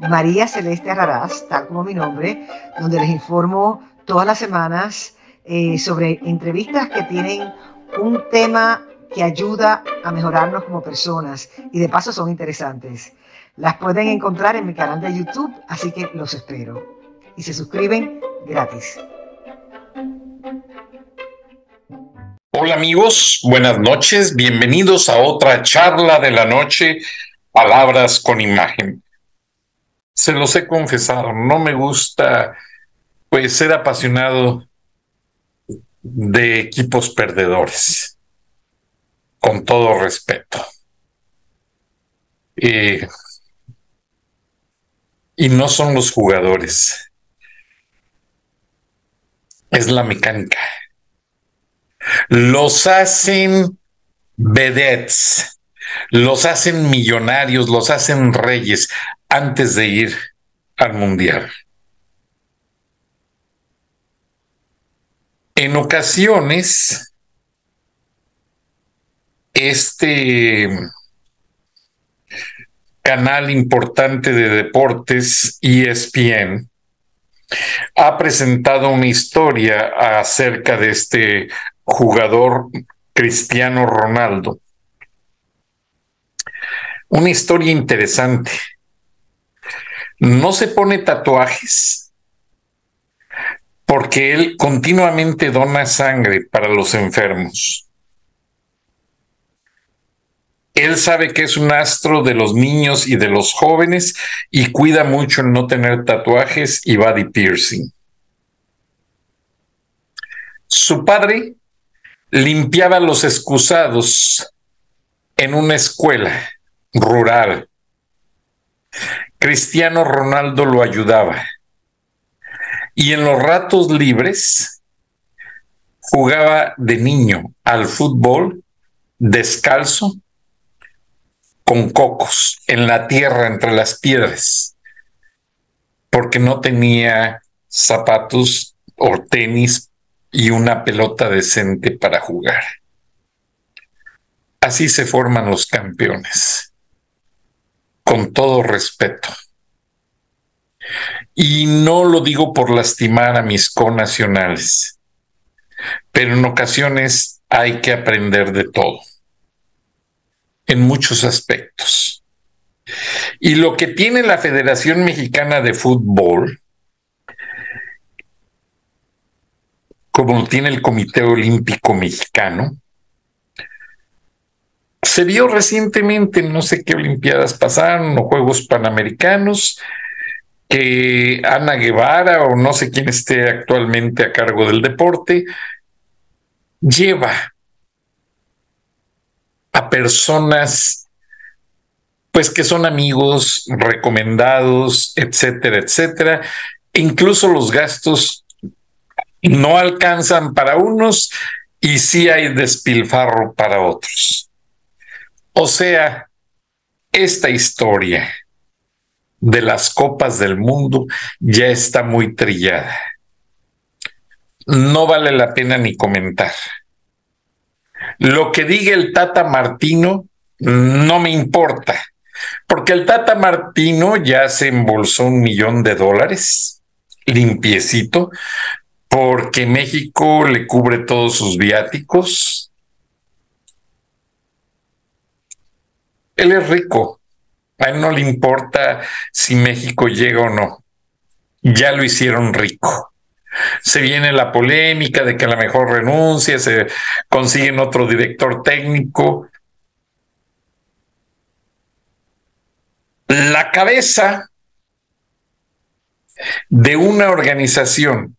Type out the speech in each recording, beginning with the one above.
María Celeste Arraraz, tal como mi nombre, donde les informo todas las semanas eh, sobre entrevistas que tienen un tema que ayuda a mejorarnos como personas y de paso son interesantes. Las pueden encontrar en mi canal de YouTube, así que los espero. Y se suscriben gratis. Hola amigos, buenas noches, bienvenidos a otra charla de la noche, Palabras con Imagen se los he confesado, no me gusta pues ser apasionado de equipos perdedores, con todo respeto. y no son los jugadores, es la mecánica. Los hacen vedettes, los hacen millonarios, los hacen reyes antes de ir al mundial. En ocasiones, este canal importante de deportes, ESPN, ha presentado una historia acerca de este jugador Cristiano Ronaldo. Una historia interesante no se pone tatuajes porque él continuamente dona sangre para los enfermos. Él sabe que es un astro de los niños y de los jóvenes y cuida mucho en no tener tatuajes y body piercing. Su padre limpiaba los excusados en una escuela rural Cristiano Ronaldo lo ayudaba. Y en los ratos libres jugaba de niño al fútbol descalzo con cocos en la tierra entre las piedras, porque no tenía zapatos o tenis y una pelota decente para jugar. Así se forman los campeones con todo respeto. Y no lo digo por lastimar a mis conacionales, pero en ocasiones hay que aprender de todo, en muchos aspectos. Y lo que tiene la Federación Mexicana de Fútbol, como tiene el Comité Olímpico Mexicano, se vio recientemente, no sé qué Olimpiadas pasaron o Juegos Panamericanos, que Ana Guevara o no sé quién esté actualmente a cargo del deporte, lleva a personas pues que son amigos, recomendados, etcétera, etcétera. Incluso los gastos no alcanzan para unos y sí hay despilfarro para otros. O sea, esta historia de las copas del mundo ya está muy trillada. No vale la pena ni comentar. Lo que diga el Tata Martino no me importa, porque el Tata Martino ya se embolsó un millón de dólares, limpiecito, porque México le cubre todos sus viáticos, Él es rico. A él no le importa si México llega o no. Ya lo hicieron rico. Se viene la polémica de que a lo mejor renuncia, se consiguen otro director técnico. La cabeza de una organización,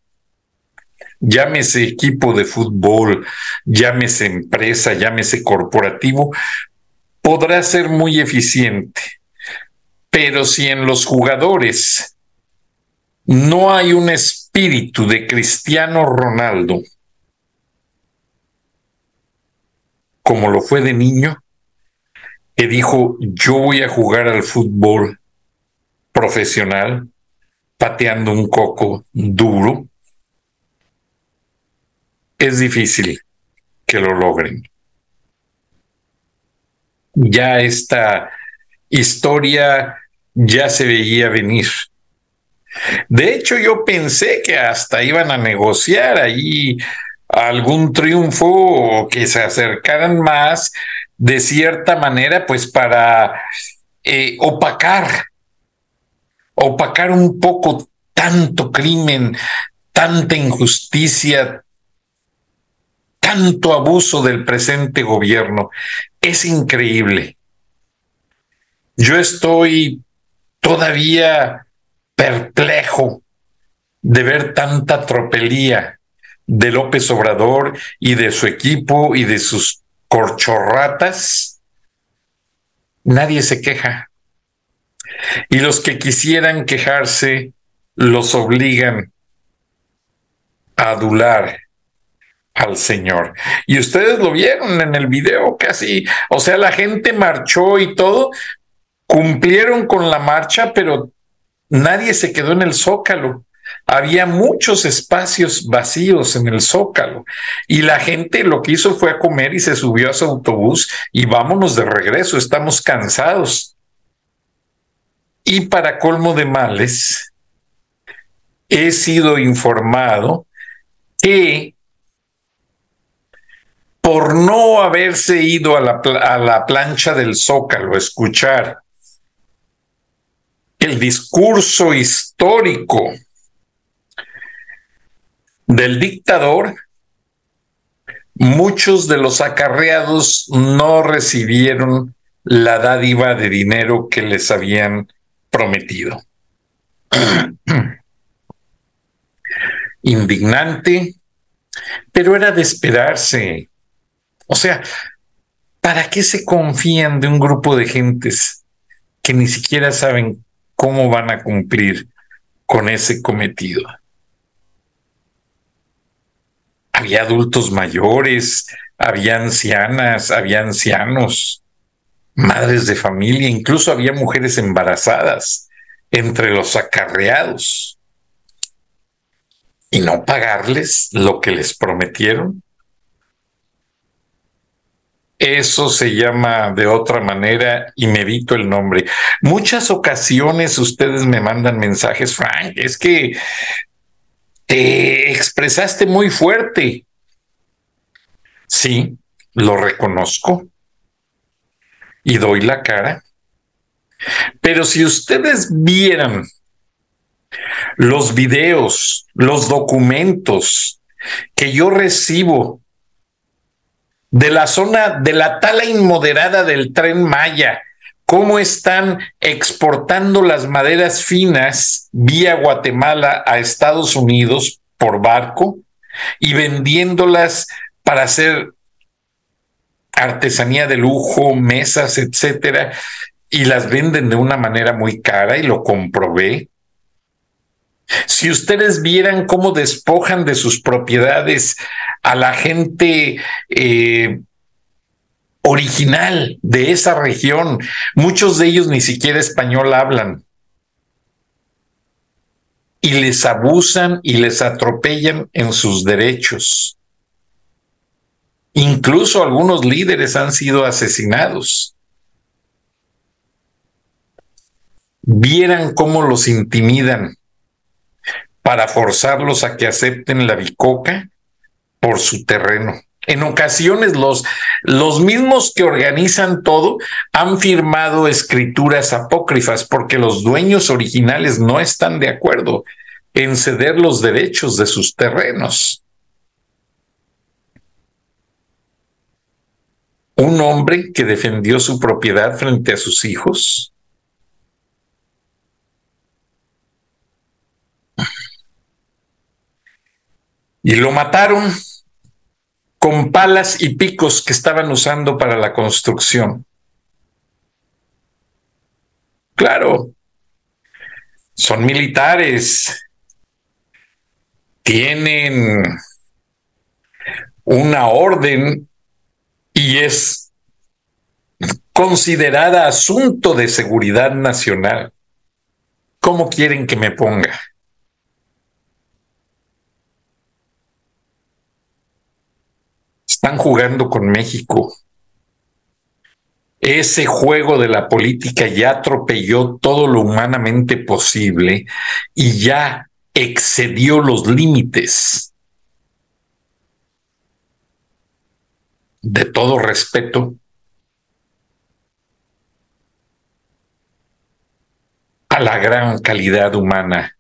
llámese equipo de fútbol, llámese empresa, llámese corporativo, podrá ser muy eficiente, pero si en los jugadores no hay un espíritu de Cristiano Ronaldo como lo fue de niño, que dijo, yo voy a jugar al fútbol profesional, pateando un coco duro, es difícil que lo logren. Ya esta historia ya se veía venir. De hecho, yo pensé que hasta iban a negociar ahí algún triunfo o que se acercaran más de cierta manera, pues para eh, opacar, opacar un poco tanto crimen, tanta injusticia, tanto abuso del presente gobierno. Es increíble. Yo estoy todavía perplejo de ver tanta tropelía de López Obrador y de su equipo y de sus corchorratas. Nadie se queja. Y los que quisieran quejarse los obligan a adular al Señor. Y ustedes lo vieron en el video casi, o sea, la gente marchó y todo, cumplieron con la marcha, pero nadie se quedó en el zócalo. Había muchos espacios vacíos en el zócalo y la gente lo que hizo fue a comer y se subió a su autobús y vámonos de regreso, estamos cansados. Y para colmo de males, he sido informado que por no haberse ido a la, a la plancha del zócalo a escuchar el discurso histórico del dictador, muchos de los acarreados no recibieron la dádiva de dinero que les habían prometido. Indignante, pero era de esperarse. O sea, ¿para qué se confían de un grupo de gentes que ni siquiera saben cómo van a cumplir con ese cometido. Había adultos mayores, había ancianas, había ancianos, madres de familia, incluso había mujeres embarazadas entre los acarreados. Y no pagarles lo que les prometieron. Eso se llama de otra manera y me evito el nombre. Muchas ocasiones ustedes me mandan mensajes, Frank, es que te expresaste muy fuerte. Sí, lo reconozco y doy la cara. Pero si ustedes vieran los videos, los documentos que yo recibo de la zona de la tala inmoderada del tren Maya, cómo están exportando las maderas finas vía Guatemala a Estados Unidos por barco y vendiéndolas para hacer artesanía de lujo, mesas, etcétera, y las venden de una manera muy cara y lo comprobé. Si ustedes vieran cómo despojan de sus propiedades a la gente eh, original de esa región, muchos de ellos ni siquiera español hablan, y les abusan y les atropellan en sus derechos. Incluso algunos líderes han sido asesinados. Vieran cómo los intimidan para forzarlos a que acepten la bicoca por su terreno. En ocasiones los, los mismos que organizan todo han firmado escrituras apócrifas porque los dueños originales no están de acuerdo en ceder los derechos de sus terrenos. Un hombre que defendió su propiedad frente a sus hijos y lo mataron con palas y picos que estaban usando para la construcción. Claro, son militares, tienen una orden y es considerada asunto de seguridad nacional. ¿Cómo quieren que me ponga? Están jugando con México. Ese juego de la política ya atropelló todo lo humanamente posible y ya excedió los límites. De todo respeto, a la gran calidad humana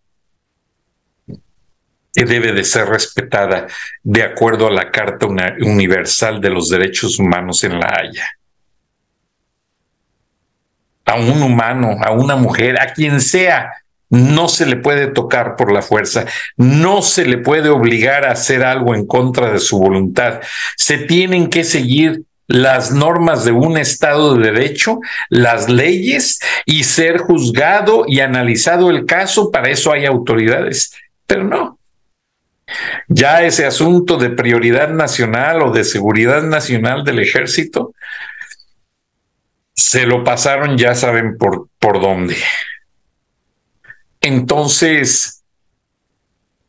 debe de ser respetada de acuerdo a la Carta Universal de los Derechos Humanos en La Haya. A un humano, a una mujer, a quien sea, no se le puede tocar por la fuerza, no se le puede obligar a hacer algo en contra de su voluntad. Se tienen que seguir las normas de un Estado de Derecho, las leyes y ser juzgado y analizado el caso. Para eso hay autoridades, pero no. Ya ese asunto de prioridad nacional o de seguridad nacional del ejército, se lo pasaron, ya saben por, por dónde. Entonces,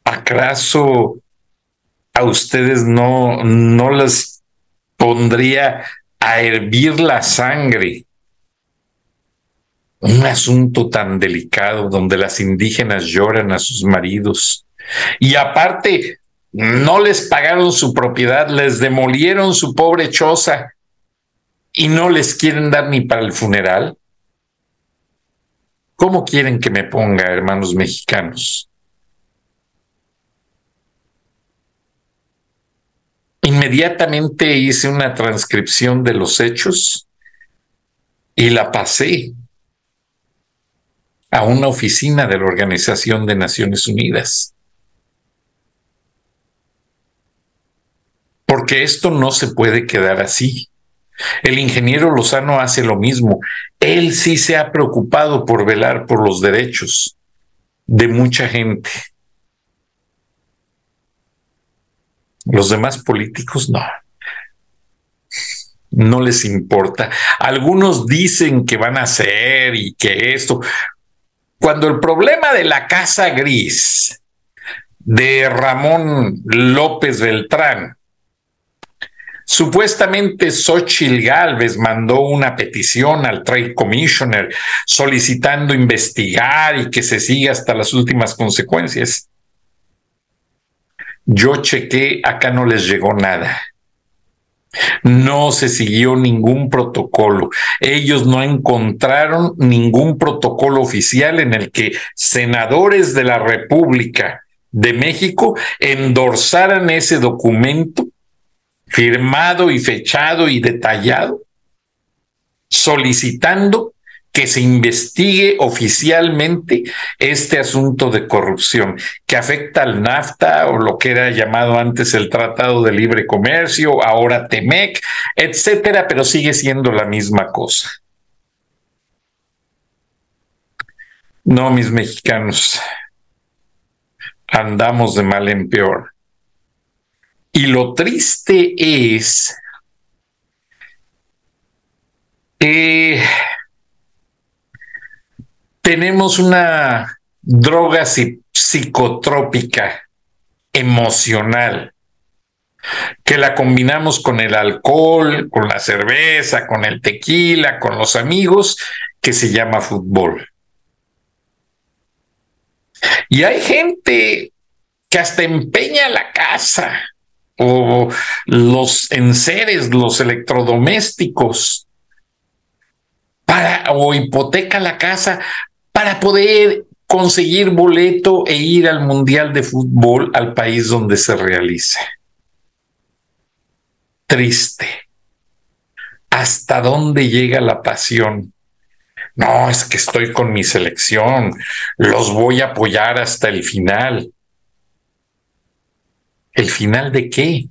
¿acaso a ustedes no, no les pondría a hervir la sangre un asunto tan delicado donde las indígenas lloran a sus maridos y aparte no les pagaron su propiedad, les demolieron su pobre choza y no les quieren dar ni para el funeral. ¿Cómo quieren que me ponga, hermanos mexicanos? Inmediatamente hice una transcripción de los hechos y la pasé a una oficina de la Organización de Naciones Unidas. Porque esto no se puede quedar así. El ingeniero Lozano hace lo mismo. Él sí se ha preocupado por velar por los derechos de mucha gente. Los demás políticos no. No les importa. Algunos dicen que van a hacer y que esto. Cuando el problema de la Casa Gris de Ramón López Beltrán, supuestamente Xochitl Galvez mandó una petición al Trade Commissioner solicitando investigar y que se siga hasta las últimas consecuencias. Yo chequé, acá no les llegó nada. No se siguió ningún protocolo. Ellos no encontraron ningún protocolo oficial en el que senadores de la República de México endorsaran ese documento firmado y fechado y detallado solicitando que se investigue oficialmente este asunto de corrupción que afecta al NAFTA o lo que era llamado antes el Tratado de Libre Comercio, ahora TEMEC, etcétera, pero sigue siendo la misma cosa. No, mis mexicanos, andamos de mal en peor. Y lo triste es eh, tenemos una droga psicotrópica emocional que la combinamos con el alcohol, con la cerveza, con el tequila, con los amigos, que se llama fútbol. Y hay gente que hasta empeña la casa o los enseres, los electrodomésticos, para, o hipoteca la casa para poder conseguir boleto e ir al Mundial de Fútbol al país donde se realice. Triste. ¿Hasta dónde llega la pasión? No, es que estoy con mi selección, los voy a apoyar hasta el final. ¿El final de qué?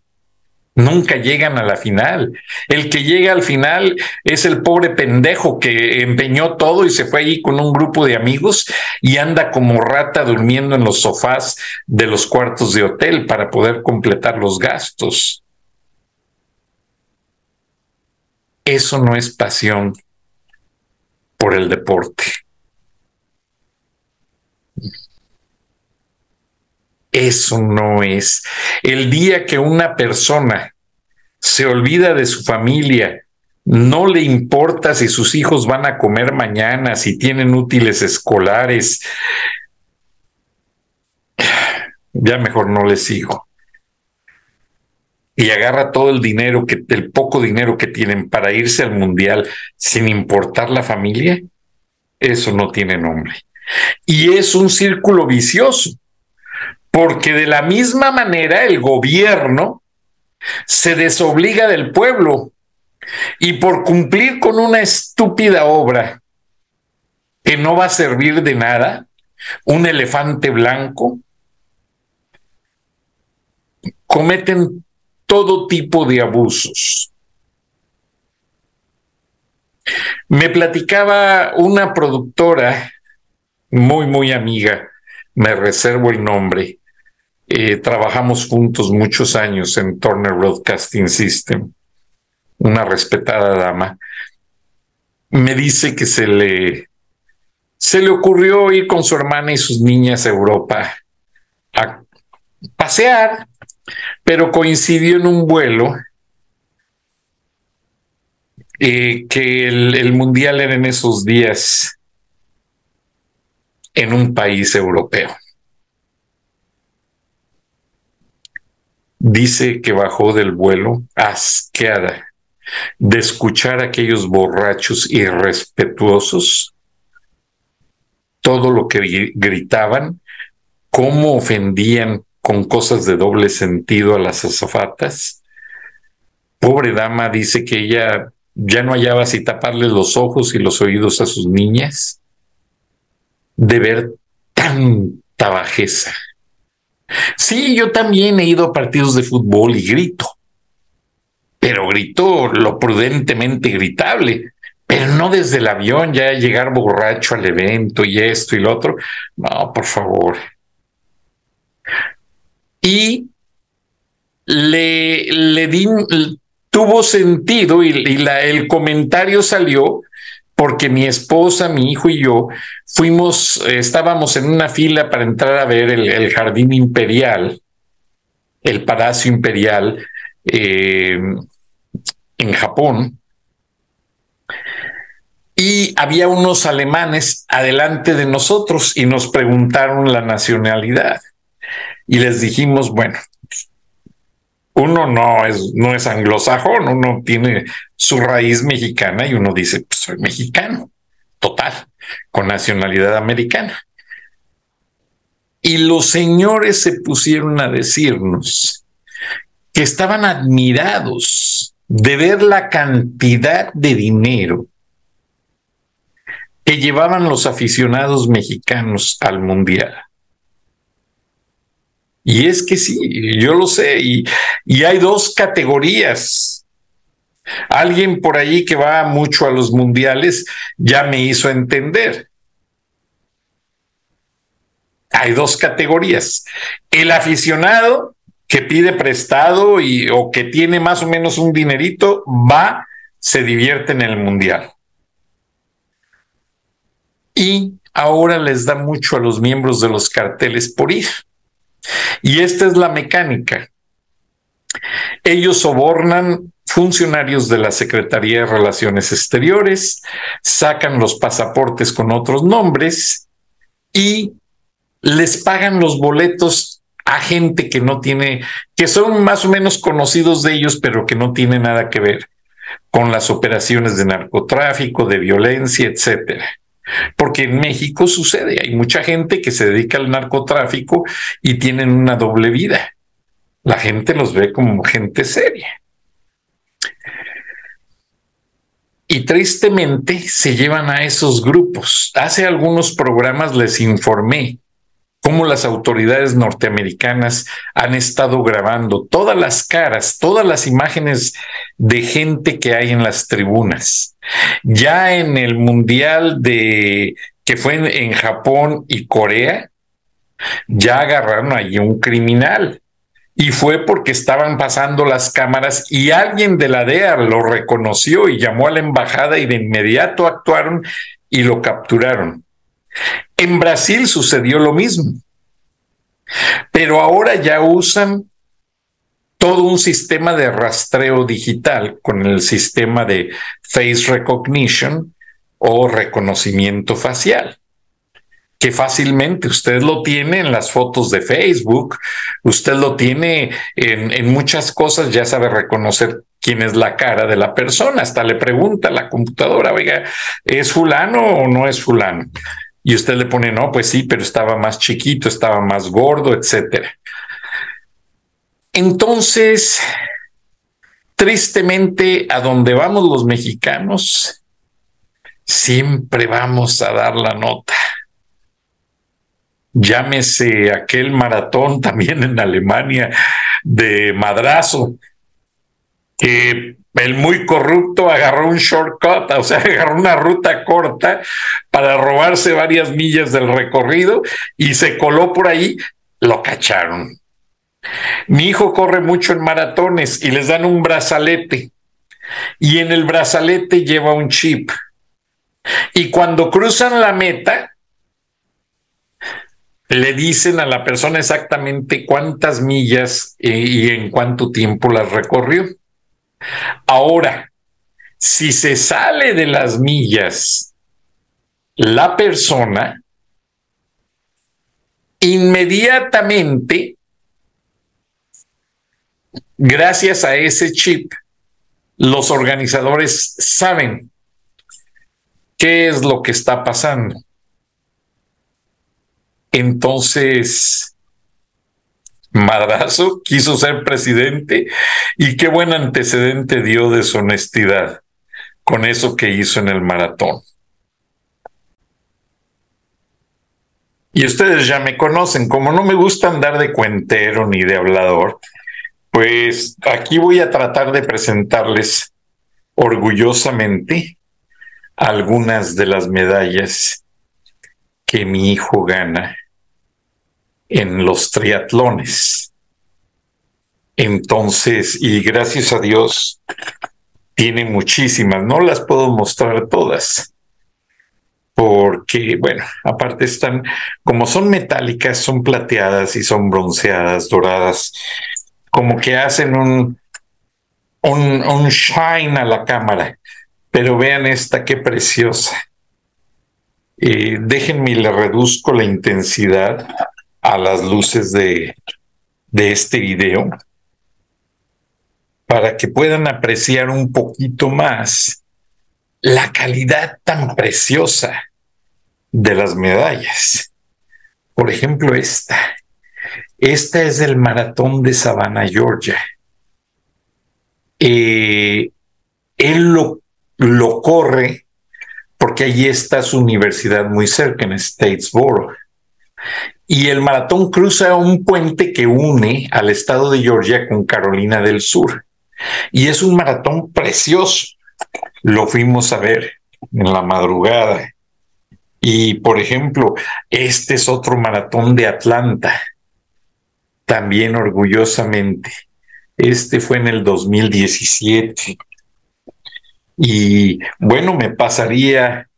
nunca llegan a la final. El que llega al final es el pobre pendejo que empeñó todo y se fue ahí con un grupo de amigos y anda como rata durmiendo en los sofás de los cuartos de hotel para poder completar los gastos. Eso no es pasión por el deporte. Eso no es. El día que una persona se olvida de su familia, no le importa si sus hijos van a comer mañana, si tienen útiles escolares, ya mejor no le sigo. Y agarra todo el dinero que, el poco dinero que tienen para irse al mundial sin importar la familia, eso no tiene nombre. Y es un círculo vicioso porque de la misma manera el gobierno se desobliga del pueblo y por cumplir con una estúpida obra que no va a servir de nada, un elefante blanco, cometen todo tipo de abusos. Me platicaba una productora muy, muy amiga, me reservo el nombre, eh, trabajamos juntos muchos años en Turner Broadcasting System, una respetada dama, me dice que se le, se le ocurrió ir con su hermana y sus niñas a Europa a pasear, pero coincidió en un vuelo eh, que el mundial era en esos días en un país europeo. Dice que bajó del vuelo asqueada de escuchar a aquellos borrachos irrespetuosos, todo lo que gritaban, cómo ofendían con cosas de doble sentido a las azafatas. Pobre dama dice que ella ya no hallaba si taparle los ojos y los oídos a sus niñas de ver tanta bajeza. Sí, yo también he ido a partidos de fútbol y grito, pero grito lo prudentemente gritable, pero no desde el avión ya llegar borracho al evento y esto y lo otro. No, por favor. Y le, le di, tuvo sentido y, el comentario salió porque mi esposa, mi hijo y yo fuimos, estábamos en una fila para entrar a ver el, jardín imperial, el palacio imperial eh, en Japón. Y había unos alemanes adelante de nosotros y nos preguntaron la nacionalidad. Y les dijimos, bueno, uno no es, no es anglosajón, uno tiene su raíz mexicana y uno dice, pues soy mexicano, total, con nacionalidad americana. Y los señores se pusieron a decirnos que estaban admirados de ver la cantidad de dinero que llevaban los aficionados mexicanos al mundial. Y es que sí, yo lo sé, y, y hay dos categorías. Alguien por ahí que va mucho a los mundiales ya me hizo entender. Hay dos categorías. El aficionado que pide prestado y, o que tiene más o menos un dinerito, va, se divierte en el mundial. Y ahora les da mucho a los miembros de los carteles por ir. Y esta es la mecánica. Ellos sobornan funcionarios de la Secretaría de Relaciones Exteriores, sacan los pasaportes con otros nombres y les pagan los boletos a gente que no tiene, que son más o menos conocidos de ellos, pero que no tiene nada que ver con las operaciones de narcotráfico, de violencia, etcétera. Porque en México sucede, hay mucha gente que se dedica al narcotráfico y tienen una doble vida. La gente los ve como gente seria. Y tristemente se llevan a esos grupos. Hace algunos programas les informé cómo las autoridades norteamericanas han estado grabando todas las caras, todas las imágenes de gente que hay en las tribunas. Ya en el Mundial de que fue en, Japón y Corea, ya agarraron allí un criminal. Y fue porque estaban pasando las cámaras y alguien de la DEA lo reconoció y llamó a la embajada y de inmediato actuaron y lo capturaron. En Brasil sucedió lo mismo, pero ahora ya usan todo un sistema de rastreo digital con el sistema de face recognition o reconocimiento facial que fácilmente usted lo tiene en las fotos de Facebook, usted lo tiene en, muchas cosas, ya sabe reconocer quién es la cara de la persona, hasta le pregunta a la computadora, oiga, ¿es fulano o no es fulano? Y usted le pone, no, pues sí, pero estaba más chiquito, estaba más gordo, etcétera. Entonces, tristemente, a donde vamos los mexicanos, siempre vamos a dar la nota llámese aquel maratón también en Alemania de madrazo, que el muy corrupto agarró un shortcut, o sea, agarró una ruta corta para robarse varias millas del recorrido y se coló por ahí, lo cacharon. Mi hijo corre mucho en maratones y les dan un brazalete y en el brazalete lleva un chip. Y cuando cruzan la meta, le dicen a la persona exactamente cuántas millas eh, y en cuánto tiempo las recorrió. Ahora, si se sale de las millas la persona, inmediatamente, gracias a ese chip, los organizadores saben qué es lo que está pasando. Entonces, Madrazo quiso ser presidente y qué buen antecedente dio de su honestidad con eso que hizo en el maratón. Y ustedes ya me conocen, como no me gusta andar de cuentero ni de hablador, pues aquí voy a tratar de presentarles orgullosamente algunas de las medallas que mi hijo gana en los triatlones. Entonces, y gracias a Dios, tiene muchísimas, no las puedo mostrar todas, porque, bueno, aparte están, como son metálicas, son plateadas y son bronceadas, doradas, como que hacen un, un, un shine a la cámara. Pero vean esta, qué preciosa. Eh, déjenme, le reduzco la intensidad a las luces de, de este video para que puedan apreciar un poquito más la calidad tan preciosa de las medallas. Por ejemplo, esta. Esta es del maratón de Savannah, Georgia. Eh, él lo, lo corre porque allí está su universidad muy cerca, en Statesboro. Y el maratón cruza un puente que une al estado de Georgia con Carolina del Sur. Y es un maratón precioso. Lo fuimos a ver en la madrugada. Y, por ejemplo, este es otro maratón de Atlanta. También orgullosamente. Este fue en el 2017. Y bueno, me pasaría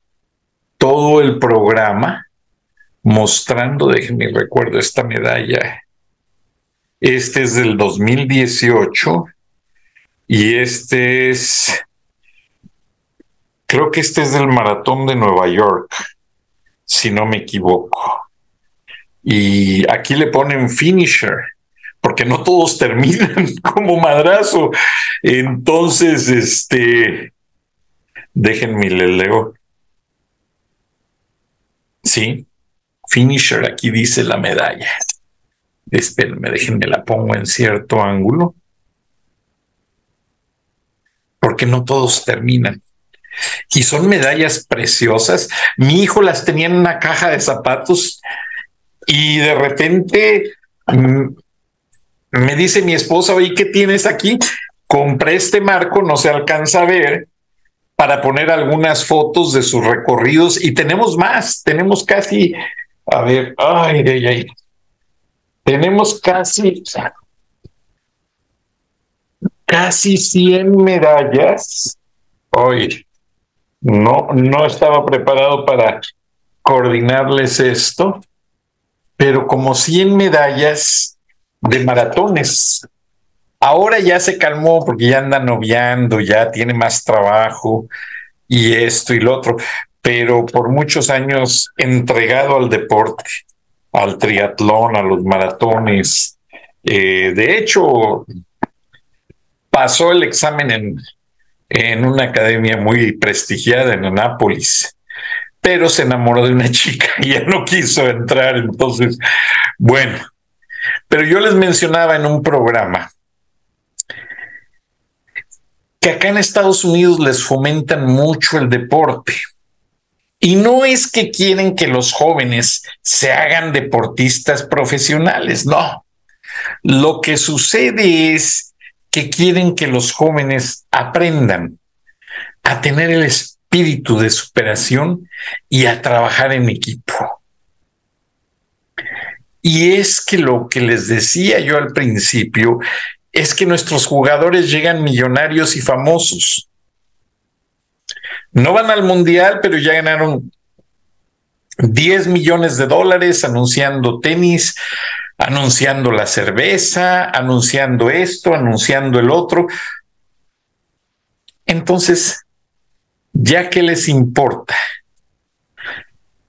todo el programa mostrando, déjenme recuerdo esta medalla. Este es del 2018 y este es, creo que este es del maratón de Nueva York, si no me equivoco. Y aquí le ponen finisher, porque no todos terminan como madrazo. Entonces, este, Déjenme le leo. Sí, finisher, aquí dice la medalla. Espérenme, déjenme la pongo en cierto ángulo. Porque no todos terminan. Y son medallas preciosas. Mi hijo las tenía en una caja de zapatos Y de repente mm, me dice mi esposa, oye, ¿qué tienes aquí? Compré este marco, no se alcanza a ver, para poner algunas fotos de sus recorridos y tenemos más, tenemos casi, a ver, ay, ay, ay, tenemos casi, casi 100 medallas. Hoy no, no estaba preparado para coordinarles esto, pero como 100 medallas de maratones. Ahora ya se calmó porque ya anda noviando, ya tiene más trabajo y esto y lo otro, pero por muchos años entregado al deporte, al triatlón, a los maratones. Eh, de hecho, pasó el examen en, en una academia muy prestigiada en Anápolis, pero se enamoró de una chica y ya no quiso entrar. Entonces, bueno, pero yo les mencionaba en un programa que acá en Estados Unidos les fomentan mucho el deporte. Y no es que quieren que los jóvenes se hagan deportistas profesionales, no. Lo que sucede es que quieren que los jóvenes aprendan a tener el espíritu de superación y a trabajar en equipo. Y es que lo que les decía yo al principio es que nuestros jugadores llegan millonarios y famosos. No van al mundial, pero ya ganaron 10 millones de dólares anunciando tenis, anunciando la cerveza, anunciando esto, anunciando el otro. Entonces, ya que les importa,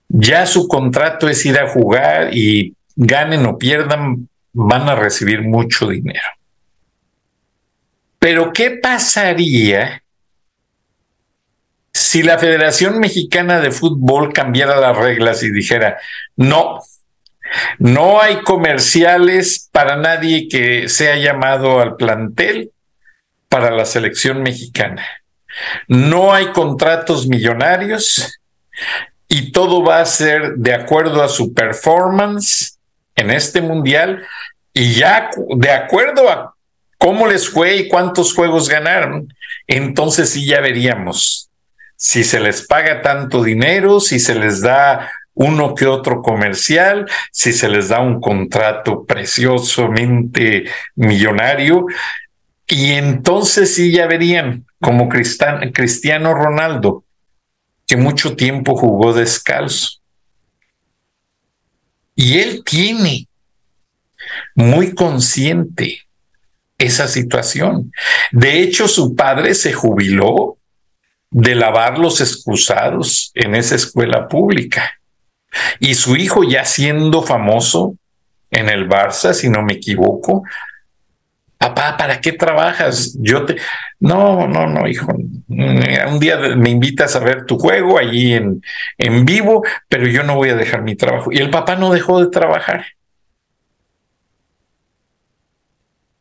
ya su contrato es ir a jugar y ganen o pierdan, van a recibir mucho dinero. Pero ¿qué pasaría si la Federación Mexicana de Fútbol cambiara las reglas y dijera, no, no hay comerciales para nadie que sea llamado al plantel para la selección mexicana? No hay contratos millonarios y todo va a ser de acuerdo a su performance en este mundial y ya de acuerdo a cómo les fue y cuántos juegos ganaron, entonces sí ya veríamos si se les paga tanto dinero, si se les da uno que otro comercial, si se les da un contrato preciosamente millonario, y entonces sí ya verían como Cristiano Ronaldo, que mucho tiempo jugó descalzo. Y él tiene muy consciente esa situación. De hecho, su padre se jubiló de lavar los excusados en esa escuela pública. Y su hijo, ya siendo famoso en el Barça, si no me equivoco, papá, ¿para qué trabajas? Yo te... No, no, no, hijo. Un día me invitas a ver tu juego allí en, en vivo, pero yo no voy a dejar mi trabajo. Y el papá no dejó de trabajar.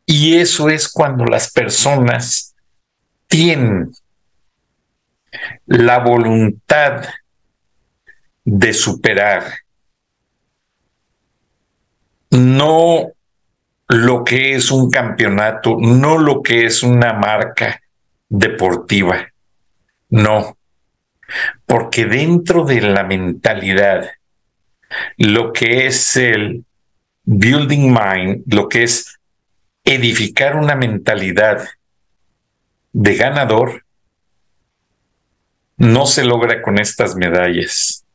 Y eso es cuando las personas tienen la voluntad de superar, no lo que es un campeonato, no lo que es una marca deportiva, no, porque dentro de la mentalidad, lo que es el building mind, lo que es edificar una mentalidad de ganador, no se logra con estas medallas.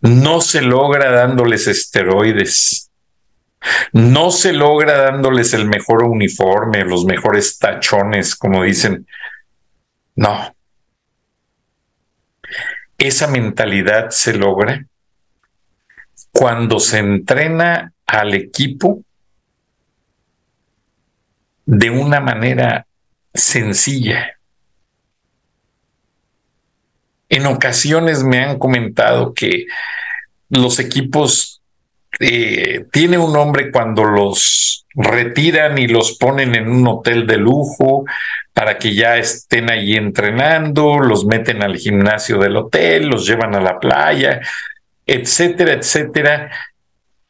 No se logra dándoles esteroides. No se logra dándoles el mejor uniforme, los mejores tachones, como dicen. No. Esa mentalidad se logra cuando se entrena al equipo de una manera sencilla. En ocasiones me han comentado que los equipos eh, tienen un nombre cuando los retiran y los ponen en un hotel de lujo para que ya estén allí entrenando, los meten al gimnasio del hotel, los llevan a la playa, etcétera, etcétera.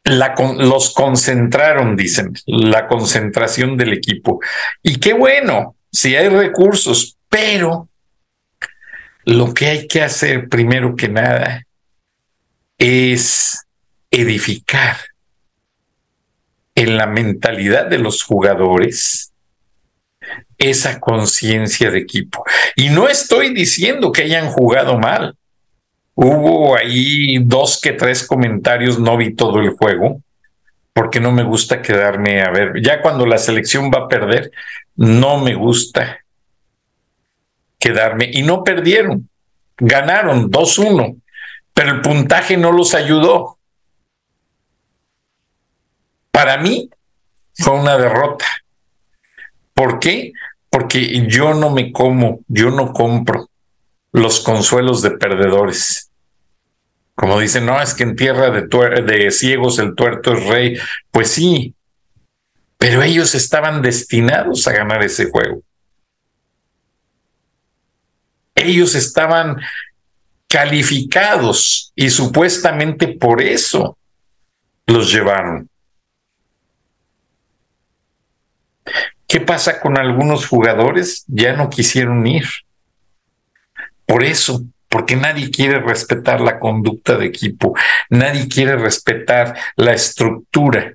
los concentraron, dicen, la concentración del equipo. Y qué bueno, si hay recursos, pero lo que hay que hacer primero que nada es edificar en la mentalidad de los jugadores esa conciencia de equipo. Y no estoy diciendo que hayan jugado mal. Hubo ahí dos que tres comentarios, no vi todo el juego, porque no me gusta quedarme a ver. Ya cuando la selección va a perder, no me gusta quedarme. Y no perdieron, ganaron 2-1, pero el puntaje no los ayudó. Para mí fue una derrota. ¿Por qué? Porque yo no me como, yo no compro los consuelos de perdedores. Como dicen, no, es que en tierra de, de ciegos el tuerto es rey. Pues sí, pero ellos estaban destinados a ganar ese juego. Ellos estaban calificados y supuestamente por eso los llevaron. ¿Qué pasa con algunos jugadores? Ya no quisieron ir. Por eso, porque nadie quiere respetar la conducta de equipo, nadie quiere respetar la estructura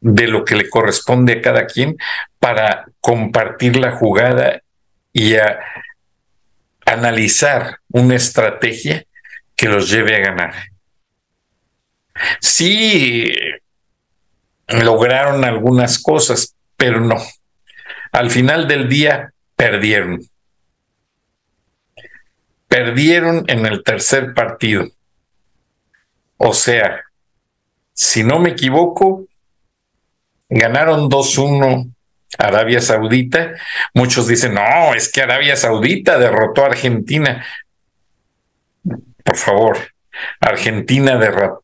de lo que le corresponde a cada quien para compartir la jugada y a analizar una estrategia que los lleve a ganar. Sí, lograron algunas cosas, pero no. Al final del día perdieron perdieron en el tercer partido. O sea, si no me equivoco, ganaron 2-1 Arabia Saudita. Muchos dicen, no, es que Arabia Saudita derrotó a Argentina. Por favor, Argentina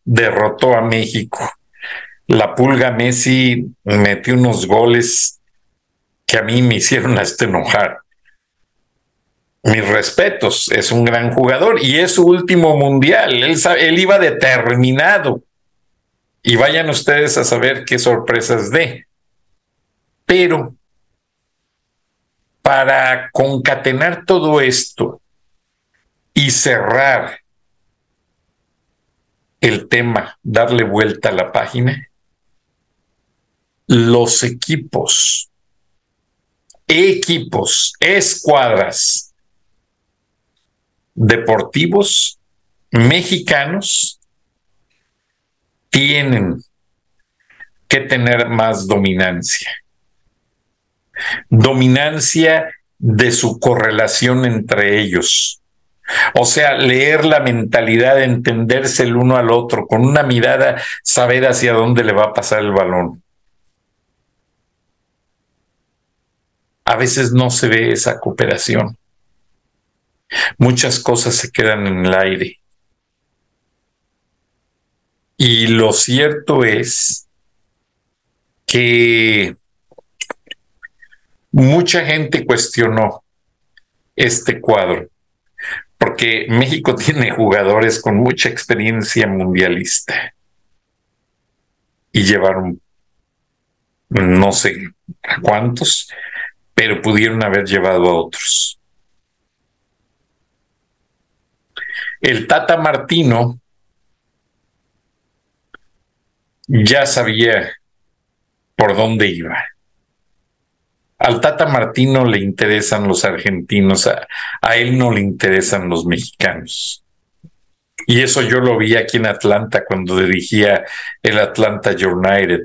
derrotó a México. La pulga Messi metió unos goles que a mí me hicieron hasta enojar mis respetos, es un gran jugador y es su último mundial. Él, él iba determinado. Y vayan ustedes a saber qué sorpresas de. Pero para concatenar todo esto y cerrar el tema, darle vuelta a la página, los equipos, equipos, escuadras deportivos mexicanos tienen que tener más dominancia. Dominancia de su correlación entre ellos. O sea, leer la mentalidad, entenderse el uno al otro, con una mirada, saber hacia dónde le va a pasar el balón. A veces no se ve esa cooperación. Muchas cosas se quedan en el aire. Y lo cierto es que mucha gente cuestionó este cuadro, porque México tiene jugadores con mucha experiencia mundialista y llevaron no sé cuántos, pero pudieron haber llevado a otros. El Tata Martino ya sabía por dónde iba. Al Tata Martino le interesan los argentinos, a, él no le interesan los mexicanos. Y eso yo lo vi aquí en Atlanta cuando dirigía el Atlanta United.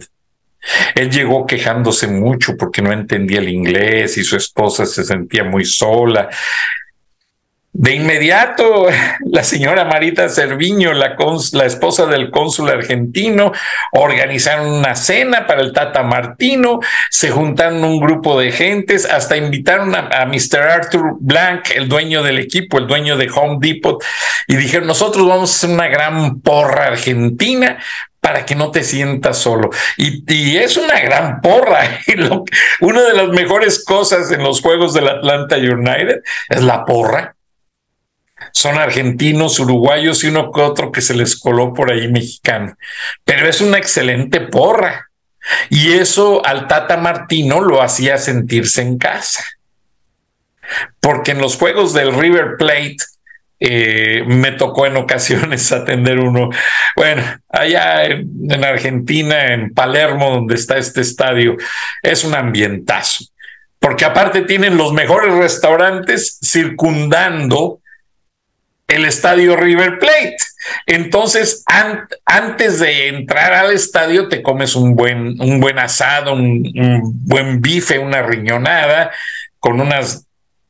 Él llegó quejándose mucho porque no entendía el inglés y su esposa se sentía muy sola. De inmediato, la señora Marita Cerviño, la, esposa del cónsul argentino, organizaron una cena para el Tata Martino, se juntaron un grupo de gentes, hasta invitaron a, Mr. Arthur Blank, el dueño del equipo, el dueño de Home Depot, y dijeron, nosotros vamos a hacer una gran porra argentina para que no te sientas solo. Y es una gran porra. una de las mejores cosas en los juegos del Atlanta United es la porra son argentinos, uruguayos y uno que otro que se les coló por ahí mexicano. Pero es una excelente porra. Y eso al Tata Martino lo hacía sentirse en casa. Porque en los juegos del River Plate eh, me tocó en ocasiones atender uno. Bueno, allá en, Argentina, en Palermo, donde está este estadio, es un ambientazo. Porque aparte tienen los mejores restaurantes circundando el estadio River Plate. Entonces, antes de entrar al estadio, te comes un buen, un buen asado, un, buen bife, una riñonada, con unas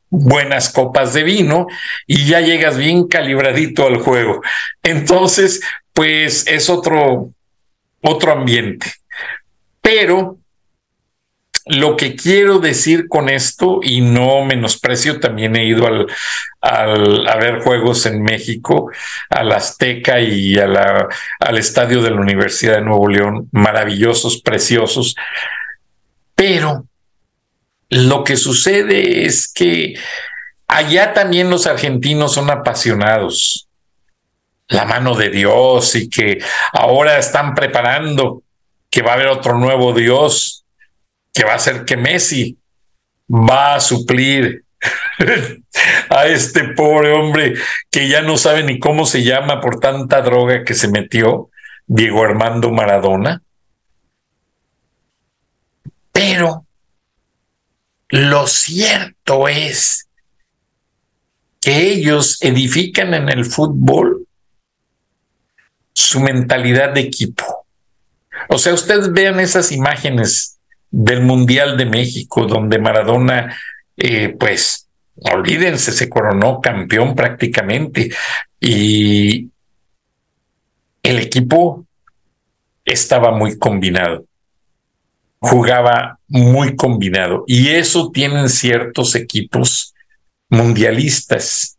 buenas copas de vino y ya llegas bien calibradito al juego. Entonces, pues es otro, otro ambiente. Pero lo que quiero decir con esto, y no menosprecio, también he ido al, a ver juegos en México, al Azteca y a al estadio de la Universidad de Nuevo León, maravillosos, preciosos, pero lo que sucede es que allá también los argentinos son apasionados, la mano de Dios y que ahora están preparando que va a haber otro nuevo Dios que va a ser que Messi va a suplir a este pobre hombre que ya no sabe ni cómo se llama por tanta droga que se metió, Diego Armando Maradona. Pero lo cierto es que ellos edifican en el fútbol su mentalidad de equipo. O sea, ustedes vean esas imágenes del Mundial de México, donde Maradona, eh, pues, olvídense, se coronó campeón prácticamente. Y el equipo estaba muy combinado, jugaba muy combinado. Y eso tienen ciertos equipos mundialistas.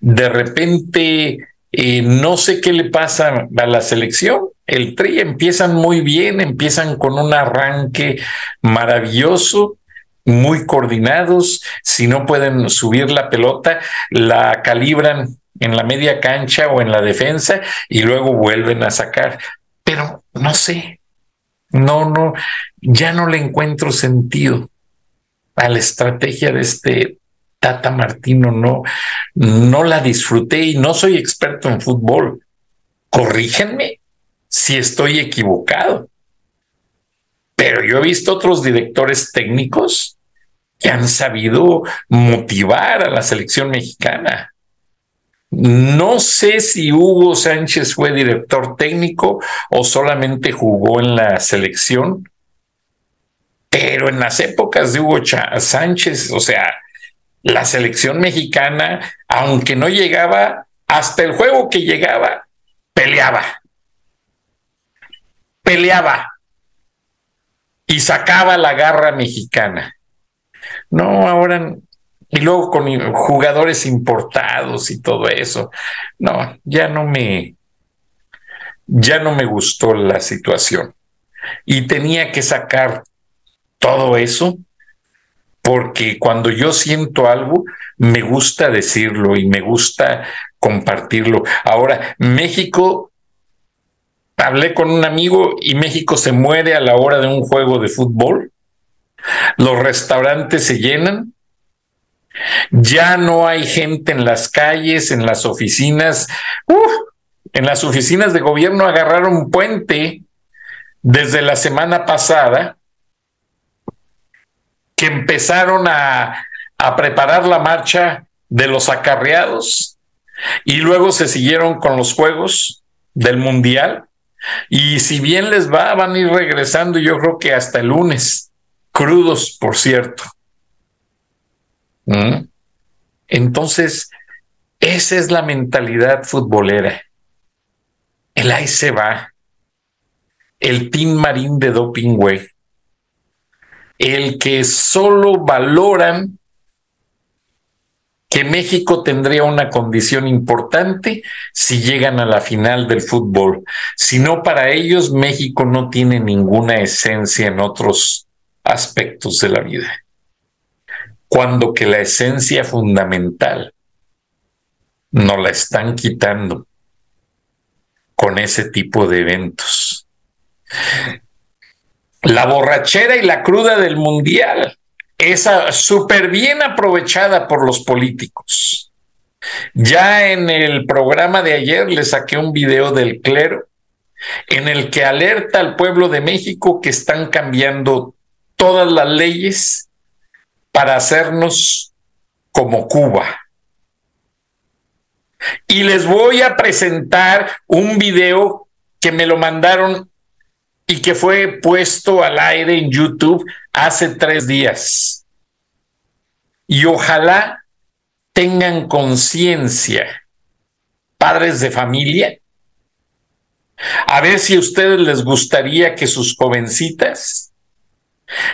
De repente, eh, no sé qué le pasa a la selección, el Tri empiezan muy bien, empiezan con un arranque maravilloso, muy coordinados. Si no pueden subir la pelota, la calibran en la media cancha o en la defensa y luego vuelven a sacar. Pero no sé, no, no, ya no le encuentro sentido a la estrategia de este Tata Martino. No, no la disfruté y no soy experto en fútbol. Corrígenme si estoy equivocado. Pero yo he visto otros directores técnicos que han sabido motivar a la selección mexicana. No sé si Hugo Sánchez fue director técnico o solamente jugó en la selección, pero en las épocas de Hugo Sánchez, o sea, la selección mexicana, aunque no llegaba, hasta el juego que llegaba, peleaba peleaba y sacaba la garra mexicana. No, ahora, y luego con jugadores importados y todo eso. No, ya no me, ya no me gustó la situación. Y tenía que sacar todo eso porque cuando yo siento algo, me gusta decirlo y me gusta compartirlo. Ahora, México hablé con un amigo y México se muere a la hora de un juego de fútbol. Los restaurantes se llenan. Ya no hay gente en las calles, en las oficinas. en las oficinas de gobierno agarraron puente desde la semana pasada que empezaron a, a preparar la marcha de los acarreados y luego se siguieron con los juegos del mundial y si bien les va, van a ir regresando, yo creo que hasta el lunes, crudos, por cierto. ¿Mm? Entonces, esa es la mentalidad futbolera. El ahí se va. El Team Marín de Doping Way. El que solo valoran que México tendría una condición importante si llegan a la final del fútbol. Si no, para ellos México no tiene ninguna esencia en otros aspectos de la vida. Cuando que la esencia fundamental nos la están quitando con ese tipo de eventos. La borrachera y la cruda del mundial, esa súper bien aprovechada por los políticos. Ya en el programa de ayer le saqué un video del clero en el que alerta al pueblo de México que están cambiando todas las leyes para hacernos como Cuba. Y les voy a presentar un video que me lo mandaron y que fue puesto al aire en YouTube hace tres días. Y ojalá tengan conciencia, padres de familia, a ver si a ustedes les gustaría que sus jovencitas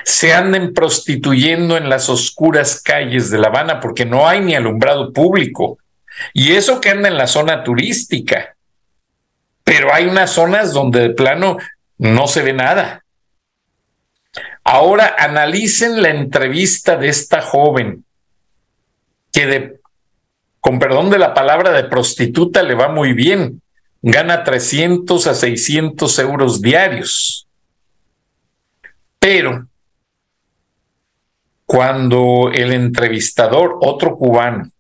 se anden prostituyendo en las oscuras calles de La Habana porque no hay ni alumbrado público. Y eso que anda en la zona turística. Pero hay unas zonas donde de plano no se ve nada. Ahora analicen la entrevista de esta joven que con perdón de la palabra de prostituta le va muy bien, gana 300 a 600 euros diarios. Pero cuando el entrevistador, otro cubano,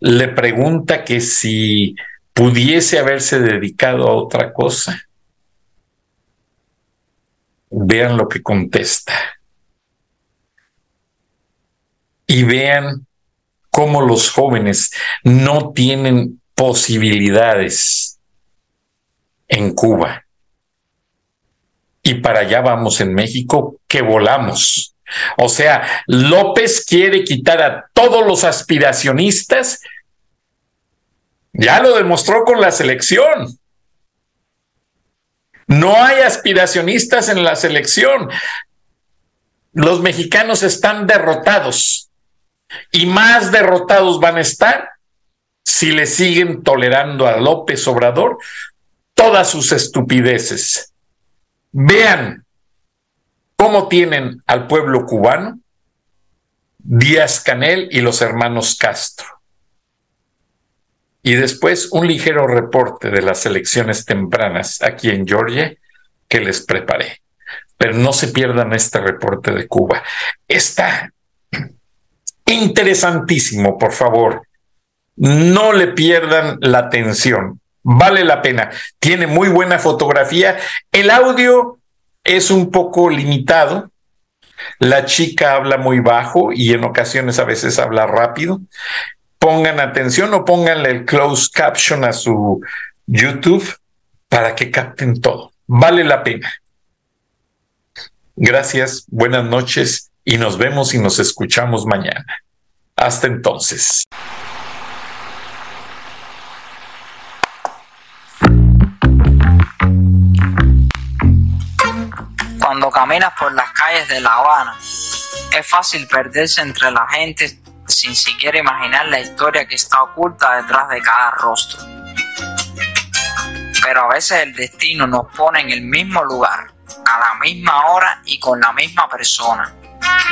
le pregunta que si pudiese haberse dedicado a otra cosa, vean lo que contesta. Y vean cómo los jóvenes no tienen posibilidades en Cuba. Y para allá vamos en México, que volamos. O sea, López quiere quitar a todos los aspiracionistas. Ya lo demostró con la selección. No hay aspiracionistas en la selección. Los mexicanos están derrotados y más derrotados van a estar si le siguen tolerando a López Obrador todas sus estupideces. Vean cómo tienen al pueblo cubano Díaz Canel y los hermanos Castro. Y después un ligero reporte de las elecciones tempranas aquí en Georgia que les preparé. Pero no se pierdan este reporte de Cuba. Está interesantísimo, por favor. No le pierdan la atención. Vale la pena. Tiene muy buena fotografía. El audio es un poco limitado. La chica habla muy bajo y en ocasiones a veces habla rápido. Pongan atención o pónganle el closed caption a su YouTube para que capten todo. Vale la pena. Gracias, buenas noches y nos vemos y nos escuchamos mañana. Hasta entonces. Cuando caminas por las calles de La Habana, es fácil perderse entre la gente sin siquiera imaginar la historia que está oculta detrás de cada rostro. Pero a veces el destino nos pone en el mismo lugar, a la misma hora y con la misma persona.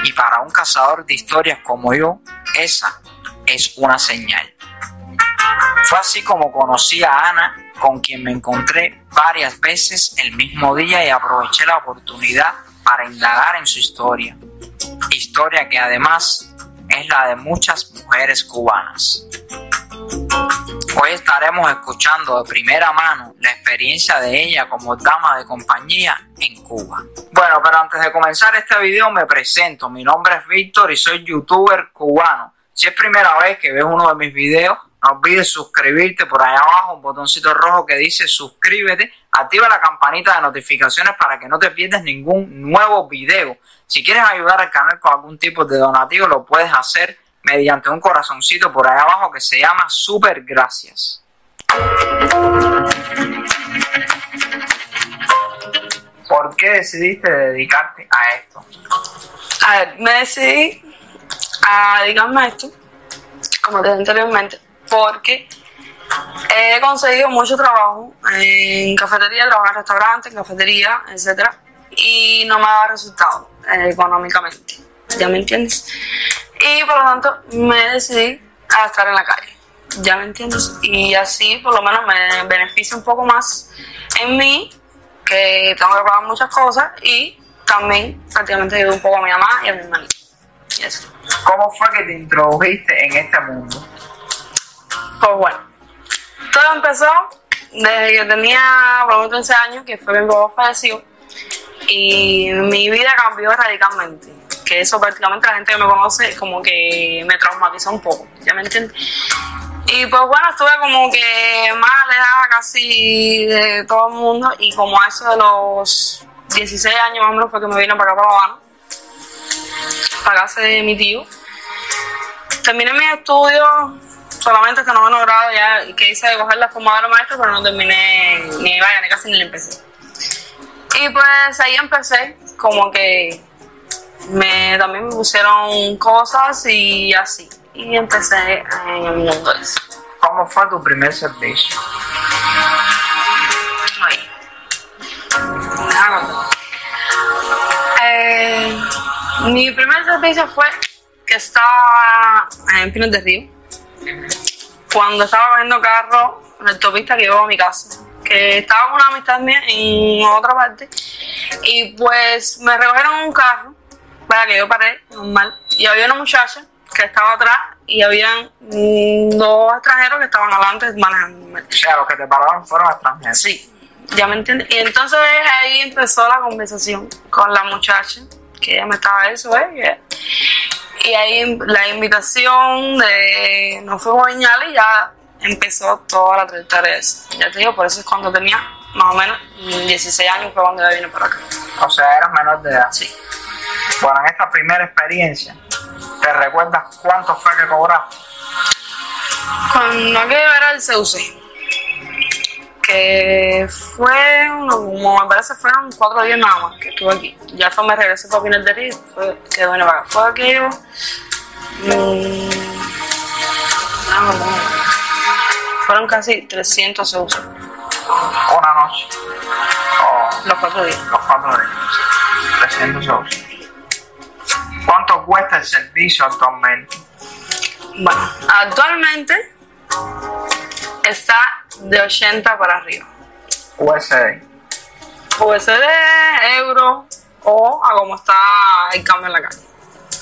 Y para un cazador de historias como yo, esa es una señal. Fue así como conocí a Ana con quien me encontré varias veces el mismo día y aproveché la oportunidad para indagar en su historia. Historia que además es la de muchas mujeres cubanas. Hoy estaremos escuchando de primera mano la experiencia de ella como dama de compañía en Cuba. Bueno, pero antes de comenzar este video me presento. Mi nombre es Víctor y soy youtuber cubano. Si es primera vez que ves uno de mis videos, no olvides suscribirte por ahí abajo, un botoncito rojo que dice suscríbete. Activa la campanita de notificaciones para que no te pierdas ningún nuevo video. Si quieres ayudar al canal con algún tipo de donativo, lo puedes hacer mediante un corazoncito por ahí abajo que se llama Super Gracias. ¿Por qué decidiste dedicarte a esto? A ver, me decidí a dedicarme a esto, como te dije anteriormente, porque he conseguido mucho trabajo en cafetería, trabajo en restaurantes, en cafetería, etc. Y no me dado resultado eh, económicamente. ¿Ya me entiendes? Y por lo tanto me decidí a estar en la calle. ¿Ya me entiendes? Y así por lo menos me beneficia un poco más en mí, que tengo que pagar muchas cosas y también prácticamente ayudo un poco a mi mamá y a mi. Y eso. ¿Cómo fue que te introdujiste en este mundo? Pues bueno, todo empezó desde que tenía por lo menos 13 años, que fue mi papá falleció, y mi vida cambió radicalmente. Que eso prácticamente la gente que me conoce como que me traumatizó un poco, ¿ya me entiendes? Y pues bueno, estuve como que más alejada casi de todo el mundo y como a eso de los 16 años más o menos fue que me vine para acá para La Habana, para casa de mi tío. Terminé mis estudios solamente hasta noveno grado ya que hice de coger la formadora maestra, pero no terminé ni vaya, ni casi ni la empecé. Y pues ahí empecé, como que me también me pusieron cosas y así. Y empecé en el mundo ese. ¿Cómo fue tu primer servicio? Ay. Eh, mi primer servicio fue que estaba en Pinos de Río. Cuando estaba viendo carro en el topista que iba a mi casa. Que estaba con una amistad mía en otra parte. Y pues me recogieron un carro para que yo paré, normal. Y había una muchacha que estaba atrás y habían dos extranjeros que estaban adelante manejando. O sea, los que te pararon fueron extranjeros. Sí, ya me entiendes. Y entonces ahí empezó la conversación con la muchacha, que ella me estaba eso, ¿eh? Y ahí la invitación de nos fuimos a y ya empezó toda la trayectoria esa. Ya te digo, por eso es cuando tenía más o menos 16 años fue cuando yo vine para acá. O sea, eras menor de edad. Sí. Bueno, en esta primera experiencia, ¿te recuerdas cuánto fue que cobraste? Cuando aquello era el CUC, que fue, como me parece, fueron cuatro días nada más que estuve aquí. Ya después me regresé para Pinar de Río, fue que vine para acá. Fue aquello. mm, no, no, fueron casi 300 CUC Una noche. O los cuatro días. los cuatro días. 300 euros. ¿Cuánto cuesta el servicio actualmente? Bueno, actualmente está de 80 para arriba. USD. USD, euro o a como está el cambio en la calle.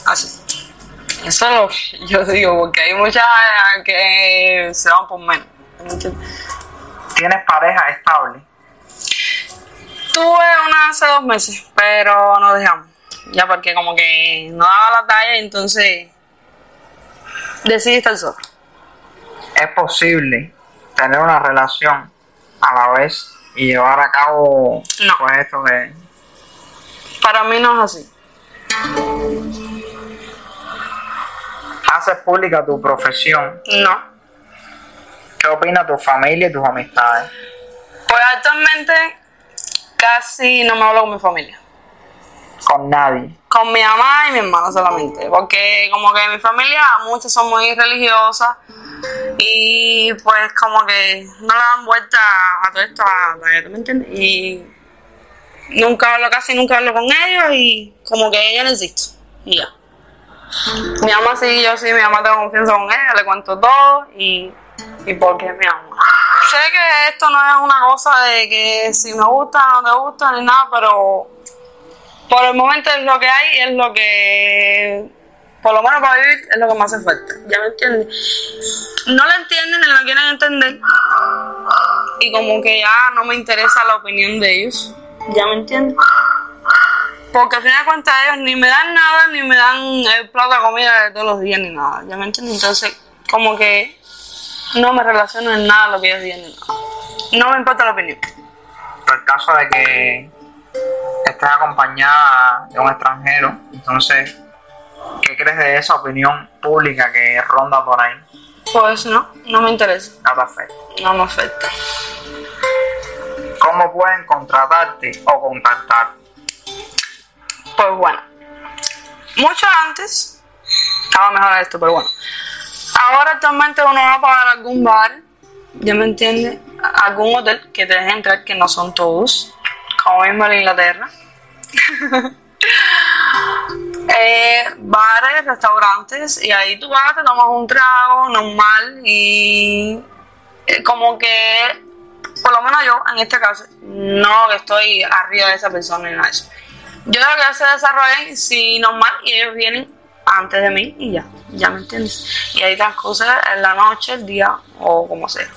Así. Eso es lo que yo digo, porque hay muchas que se van por menos. ¿Tienes pareja estable? Tuve una hace dos meses, pero nos dejamos. Ya porque como que no daba la talla, entonces decidí estar sola. ¿Es posible tener una relación a la vez y llevar a cabo No. pues esto que Para mí no es así. haces pública tu profesión? No. ¿Qué opina tu familia y tus amistades? Pues actualmente casi no me hablo con mi familia. Con nadie. Con mi mamá y mi hermano solamente. Porque como que mi familia, muchas son muy religiosas. Y pues como que no le dan vuelta a todo esto, a la- ¿tú me entiendes? Y nunca hablo, casi nunca hablo con ellos y como que ella no existe. Y ya. Mi mamá sí, yo sí, mi mamá tengo confianza con ella, le cuento todo y, y porque es mi mamá. Sé que esto no es una cosa de que si me gusta o no te gusta ni nada, pero por el momento es lo que hay, es lo que, por lo menos para vivir, es lo que más hace falta. ¿Ya me entiendes? No lo entienden ni lo quieren entender. Y como que ya no me interesa la opinión de ellos. ¿Ya me entiendes? Porque al final de cuentas ellos ni me dan nada, ni me dan el plato de comida de todos los días, ni nada. ¿Ya me entiendes? Entonces, como que no me relaciono en nada lo que ellos digan. No me importa la opinión. Por el caso de que estés acompañada de un extranjero, entonces, ¿qué crees de esa opinión pública que ronda por ahí? Pues no, no me interesa. No te afecta. No me afecta. ¿Cómo pueden contratarte o contactar? Pues bueno, mucho antes estaba mejor esto, pero bueno. Ahora actualmente uno va a pagar algún bar, ya me entiende, algún hotel que te dejen entrar, que no son todos, como mismo en Inglaterra. eh, bares, restaurantes, y ahí tú vas, te tomas un trago normal y eh, como que, por lo menos yo, en este caso, no estoy arriba de esa persona ni nada de eso. Yo creo que se desarrollen, sí, normal, y ellos vienen antes de mí y ya, ya me entiendes. Y ahí transcurre en la noche, el día o como sea.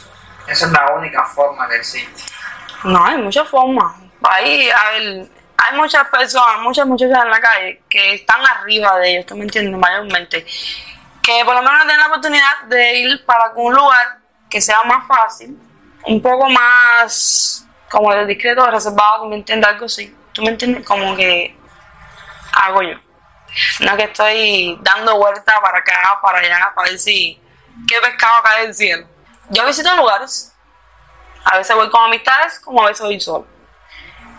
Esa es la única forma que existe. No, hay muchas formas. Ahí, a ver, hay muchas personas, muchas muchachas en la calle que están arriba de ellos, ¿tú me entiendes? Mayormente. Que por lo menos tienen la oportunidad de ir para algún lugar que sea más fácil, un poco más como de discreto, reservado, ¿tú me entiendes? Algo así. ¿Tú me entiendes? Como que hago yo. No que estoy dando vuelta para acá, para allá, para ver si qué pescado cae del cielo. Yo visito lugares. A veces voy con amistades, como a veces voy solo.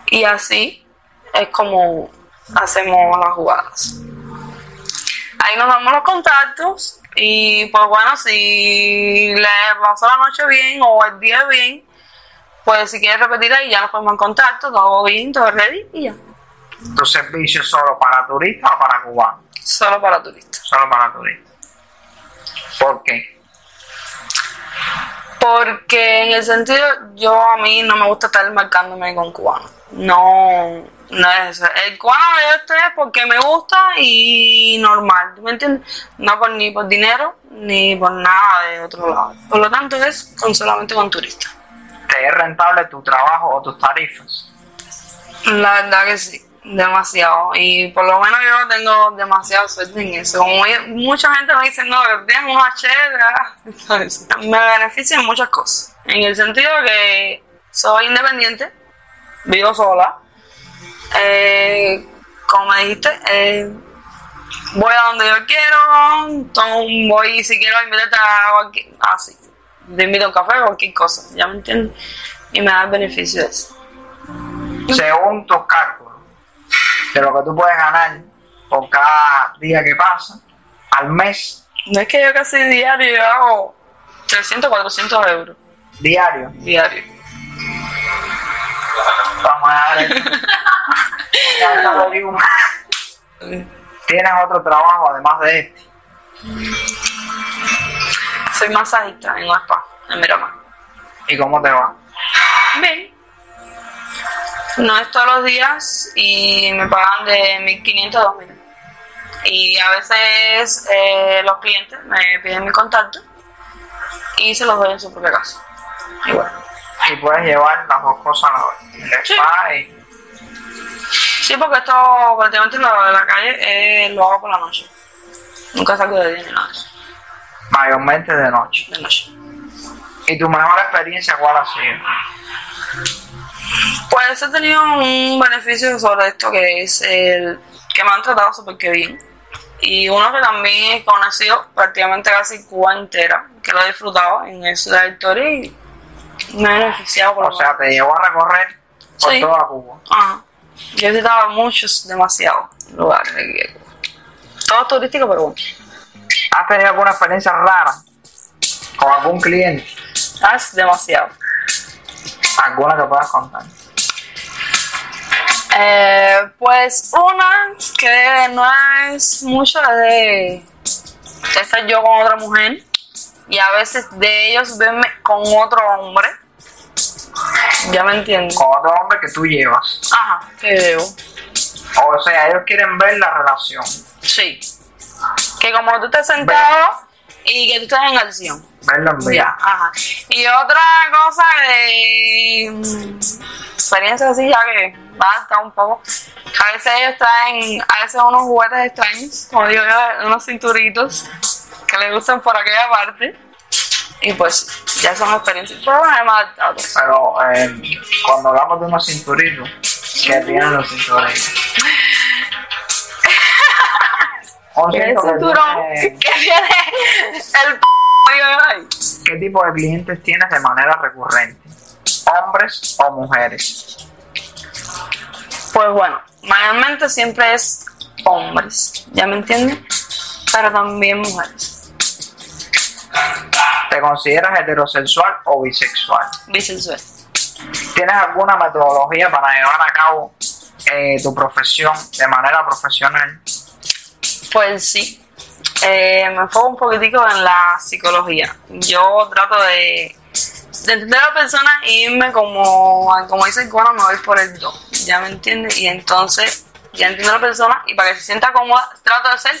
Y así es como hacemos las jugadas. Ahí nos damos los contactos y pues bueno, si le pasó la noche bien o el día bien, pues si quieres repetir ahí ya nos ponemos en contacto, todo bien, todo ready y ya. ¿Tu servicio solo para turistas o para cubanos? Solo para turistas. Solo para turistas. ¿Por qué? Porque en el sentido, yo a mí no me gusta estar marcándome con cubanos. No, no es eso. El cubano yo estoy es porque me gusta y normal, ¿tú me entiendes? No por, ni por dinero ni por nada de otro lado. Por lo tanto es con, solamente con turistas. ¿Te es rentable tu trabajo o tus tarifas? La verdad que sí, demasiado. Y por lo menos yo tengo demasiada suerte en eso. Mucha gente me dice, no, tienes un entonces, me beneficia en muchas cosas. En el sentido que soy independiente, vivo sola. Eh, como me dijiste, eh, voy a donde yo quiero, tomo- voy si quiero invitarte a cualquier, así, te invito a un café o cualquier cosa, ¿ya me entiendes? Y me da el beneficio eso. Según tus cálculos de lo que tú puedes ganar por cada día que pasa, al mes, No es que yo casi diario yo hago 300, 400 euros diario, diario. vamos a digo. Tienes otro trabajo además de este. Soy masajista en un spa, en Miramar. ¿Y cómo te va? Bien. No es todos los días y me pagan de 1500 a 2000. Y a veces eh, los clientes me piden mi contacto y se los doy en su propia casa. Y bueno. Y puedes llevar las dos cosas a la vez. El Sí. spa y Sí, porque esto prácticamente lo de la calle eh, lo hago por la noche. Nunca salgo de día ni nada de eso. mayormente de noche. De noche. ¿Y tu mejor experiencia cuál ha sido? Pues he tenido un beneficio sobre esto que es el que me han tratado súper que bien. Y uno que también he conocido prácticamente casi Cuba entera, que lo he disfrutado en el Ciudad Victoria y me he beneficiado por O sea, te llevó a recorrer por Sí. toda Cuba. Ajá. Yo he visitado muchos, demasiados lugares. aquí de Cuba. Todo turístico, pero bueno. ¿Has tenido alguna experiencia rara con algún cliente? Ah, demasiado. ¿Alguna que puedas contar? Eh, pues una que no es mucho es de estar yo con otra mujer y a veces de ellos verme con otro hombre. Ya me entiendes. Con otro hombre que tú llevas. Ajá, que veo. O sea, ellos quieren ver la relación. Sí. Que como tú estás sentado y que tú estás en acción. Ya, ajá. Y otra cosa de mm, experiencia así ya que basta un poco. A veces ellos traen, a veces unos juguetes extraños, como digo yo, unos cinturitos que les gustan por aquella parte. Y pues ya son experiencias. Pero adaptado. Pero eh, cuando hablamos de unos cinturitos, ¿qué tienen los cinturitos? ¿Qué tipo de clientes tienes de manera recurrente? ¿Hombres o mujeres? Pues bueno, mayormente siempre es hombres, ¿ya me entienden? Pero también mujeres, ¿Te consideras heterosexual o bisexual? bisexual. ¿Tienes alguna metodología para llevar a cabo eh, tu profesión de manera profesional? Pues sí, eh, me enfoco un poquitico en la psicología. Yo trato de, de entender a la persona y irme como, como dice el cubano, me voy por el do. ¿Ya me entiendes? Y entonces ya entiendo a la persona y para que se sienta cómoda, trato de ser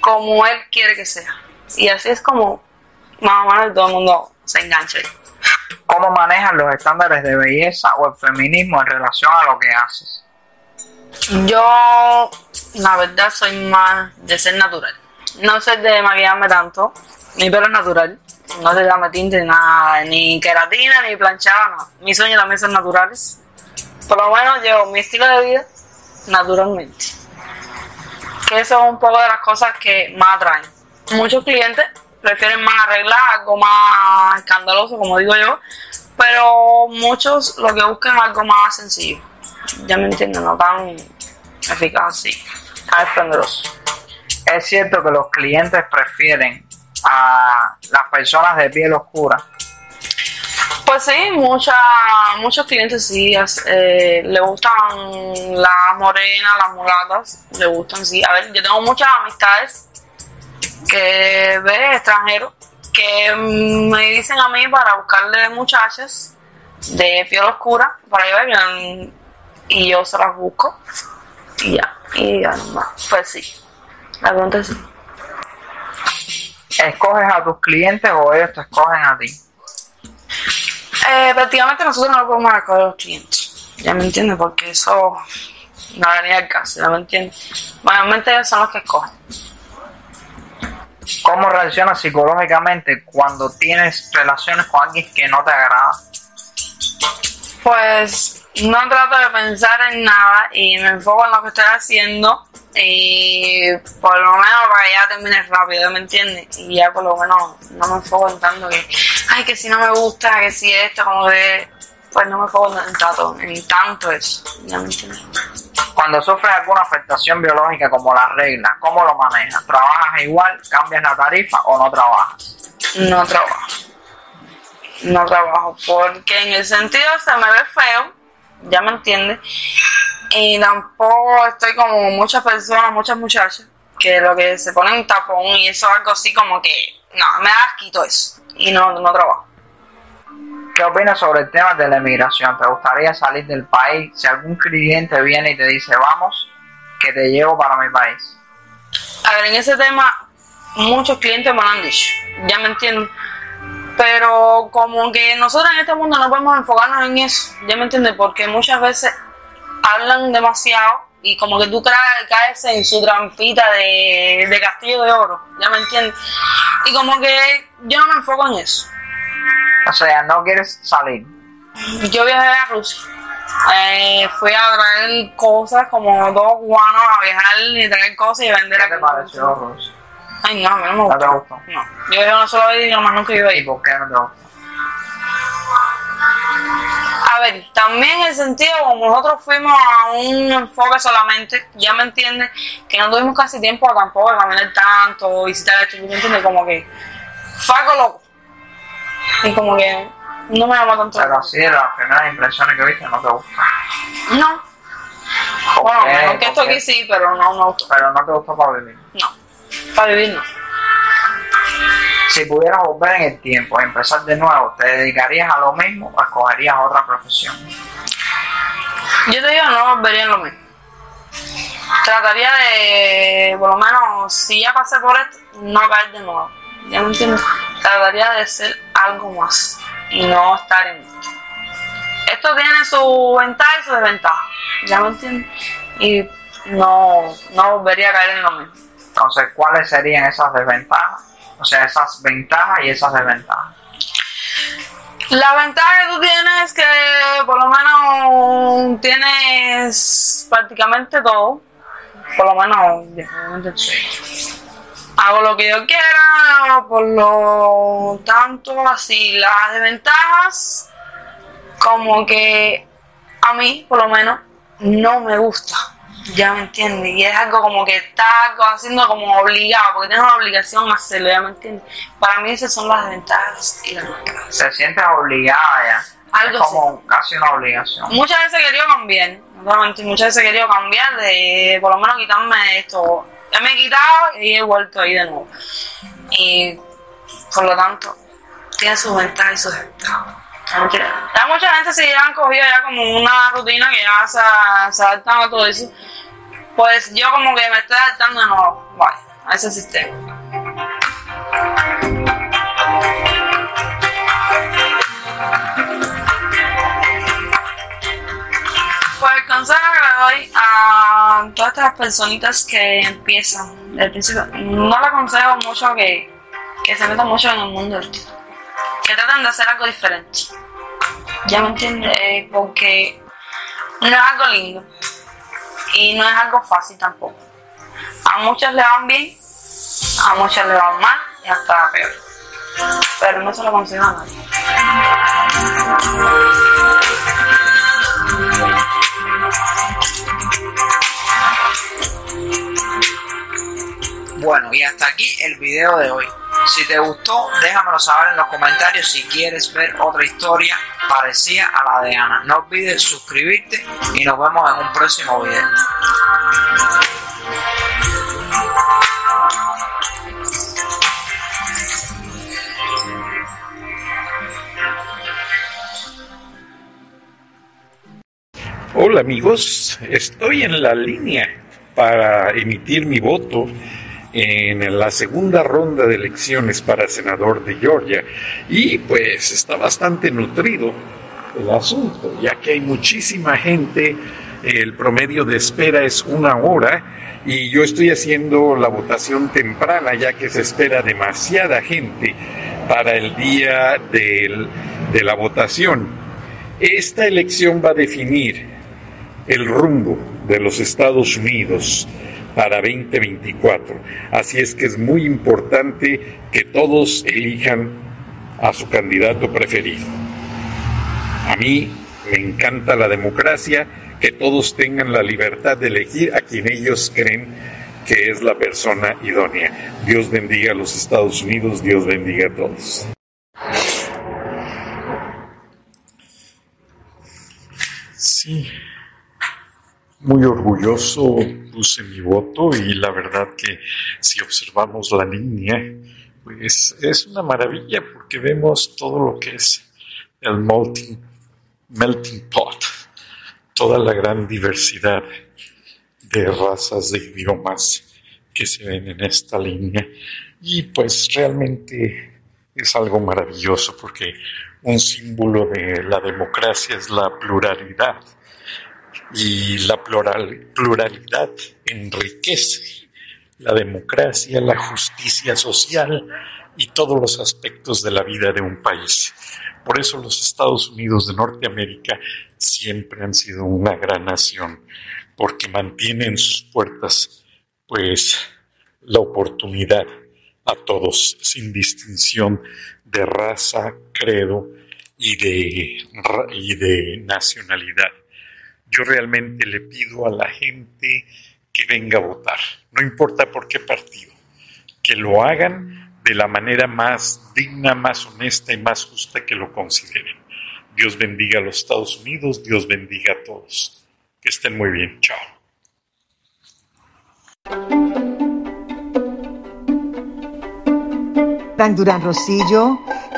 como él quiere que sea. Y así es como más o menos todo el mundo se engancha. ¿Cómo manejas los estándares de belleza o el feminismo en relación a lo que haces? Yo, la verdad, soy más de ser natural. No sé de maquillarme tanto. Mi pelo es natural. No se llama tinte nada, ni queratina, ni planchada, no. Mis uñas también son naturales. Por lo menos llevo mi estilo de vida naturalmente. Que eso es un poco de las cosas que más atraen. Muchos clientes prefieren más arreglar, algo más escandaloso, como digo yo, pero muchos lo que buscan es algo más sencillo. Ya me entienden, no tan eficaz así, tan esplendoroso. Es cierto que los clientes prefieren a las personas de piel oscura. Pues sí, mucha, muchos clientes sí, eh, le gustan las morenas, las mulatas, le gustan sí. A ver, yo tengo muchas amistades que ve extranjeros que me dicen a mí para buscarle muchachas de piel oscura para vengan y yo se las busco y ya, y ya nomás. Pues sí, la pregunta es sí. ¿Escoges a tus clientes o ellos te escogen a ti? Eh, prácticamente nosotros no podemos escoger a los clientes. Ya me entiendes, porque eso no venía al caso, ya me entiendes. Mayormente ellos son los que escogen. ¿Cómo reaccionas psicológicamente cuando tienes relaciones con alguien que no te agrada? Pues no trato de pensar en nada y me enfoco en lo que estoy haciendo y por lo menos para que ya termine rápido, ¿me entiendes? Y ya por lo menos no me enfoco en tanto que, ay, que si no me gusta, que si esto, como que, pues no me enfoco en tanto, en tanto eso, ¿ya me entiendes? Cuando sufres alguna afectación biológica como la regla, ¿cómo lo manejas? ¿Trabajas igual, cambias la tarifa o no trabajas? No trabajo. No trabajo porque en el sentido se me ve feo, ya me entiendes, y tampoco estoy como muchas personas, muchas muchachas, que lo que se ponen tapón y eso es algo así como que, no, me da asquito eso, y no, no trabajo. ¿Qué opinas sobre el tema de la emigración? ¿Te gustaría salir del país? Si algún cliente viene y te dice, vamos, que te llevo para mi país. A ver, en ese tema, muchos clientes me lo han dicho, ya me entienden. Pero como que nosotros en este mundo no podemos enfocarnos en eso, ya me entiendes, porque muchas veces hablan demasiado y como que tú caes, caes en su trampita de, de castillo de oro, ya me entiendes. Y como que yo no me enfoco en eso. O sea, no quieres salir. Yo viajé a Rusia. Eh, fui a traer cosas como dos guanos a viajar y traer cosas y vender ¿Qué te pareció Rusia? Ay, no, a mí no me ¿No gustó. te gustó? No, yo viajé una sola vez y nomás nunca iba a ¿Y ir. por qué no te gustó? A ver, también en el sentido como nosotros fuimos a un enfoque solamente, ya me entiendes, que no tuvimos casi tiempo tampoco de caminar tanto, visitar esto, ¿tú me entiendes? Como que fue algo loco. Y como que no me llamó tanto. Pero así de las primeras impresiones que viste no te gustó. No. ¿Por Bueno, qué? mejor que esto aquí sí, pero no me gustó. Pero no te gustó para vivir. No. Para vivir no. Si pudieras volver en el tiempo y empezar de nuevo, ¿te dedicarías a lo mismo o escogerías otra profesión? Yo te digo, no volvería en lo mismo. Trataría de, por lo menos, si ya pasé por esto, no caer de nuevo. ¿Ya me entiendes? Trataría de ser algo más y no estar en esto. Esto tiene su ventaja y su desventaja. ¿Ya me entiendes? Y no, no volvería a caer en lo mismo. Entonces, ¿cuáles serían esas desventajas? O sea, esas ventajas y esas desventajas. La ventaja que tú tienes es que por lo menos tienes prácticamente todo. Por lo menos, hago lo que yo quiera, por lo tanto, así. Las desventajas, como que a mí, por lo menos, no me gusta. Ya me entiendes. Y es algo como que está haciendo como obligado, porque tienes una obligación a hacerlo, ya me entiendes. Para mí esas son las desventajas y las ventajas. Te sientes obligada ya. Algo es como casi una obligación. Muchas veces he querido cambiar, muchas veces he querido cambiar de por lo menos quitarme esto, me he quitado y he vuelto ahí de nuevo. Y por lo tanto, tiene sus ventajas y sus desventajas. Ya mucha gente se ya han cogido ya como una rutina que ya se, se adaptan a todo eso. Pues yo como que me estoy adaptando de nuevo vale, a ese sistema. Pues el consejo que le doy a todas estas personitas que empiezan del principio, no le aconsejo mucho que, que se metan mucho en el mundo que traten de hacer algo diferente. ¿Ya me entiendes? Eh, porque no es algo lindo y no es algo fácil tampoco. A muchos le van bien, a muchos le van mal y hasta peor. Pero no se lo aconsejo a nadie. Bueno, y hasta aquí el video de hoy. Si te gustó, déjamelo saber en los comentarios si quieres ver otra historia parecida a la de Ana. No olvides suscribirte y nos vemos en un próximo video. Hola amigos, estoy en la línea para emitir mi voto en la segunda ronda de elecciones para senador de Georgia y pues está bastante nutrido el asunto, ya que hay muchísima gente, el promedio de espera es una hora y yo estoy haciendo la votación temprana ya que se espera demasiada gente para el día de la votación. Esta elección va a definir el rumbo de los Estados Unidos para 2024. Así es que es muy importante que todos elijan a su candidato preferido. A mí me encanta la democracia, que todos tengan la libertad de elegir a quien ellos creen que es la persona idónea. Dios bendiga a los Estados Unidos, Dios bendiga a todos. Sí, muy orgulloso puse mi voto y la verdad que si observamos la línea, pues es una maravilla porque vemos todo lo que es el melting, melting pot, toda la gran diversidad de razas, de idiomas que se ven en esta línea. Y pues realmente es algo maravilloso porque un símbolo de la democracia es la pluralidad y la pluralidad enriquece la democracia, la justicia social y todos los aspectos de la vida de un país. Por eso los Estados Unidos de Norteamérica siempre han sido una gran nación, porque mantienen sus puertas, pues, la oportunidad a todos, sin distinción de raza, credo y de, y de nacionalidad yo realmente le pido a la gente que venga a votar, no importa por qué partido, que lo hagan de la manera más digna, más honesta y más justa que lo consideren. Dios bendiga a los Estados Unidos, Dios bendiga a todos. Que estén muy bien. Chao. Durán Rosillo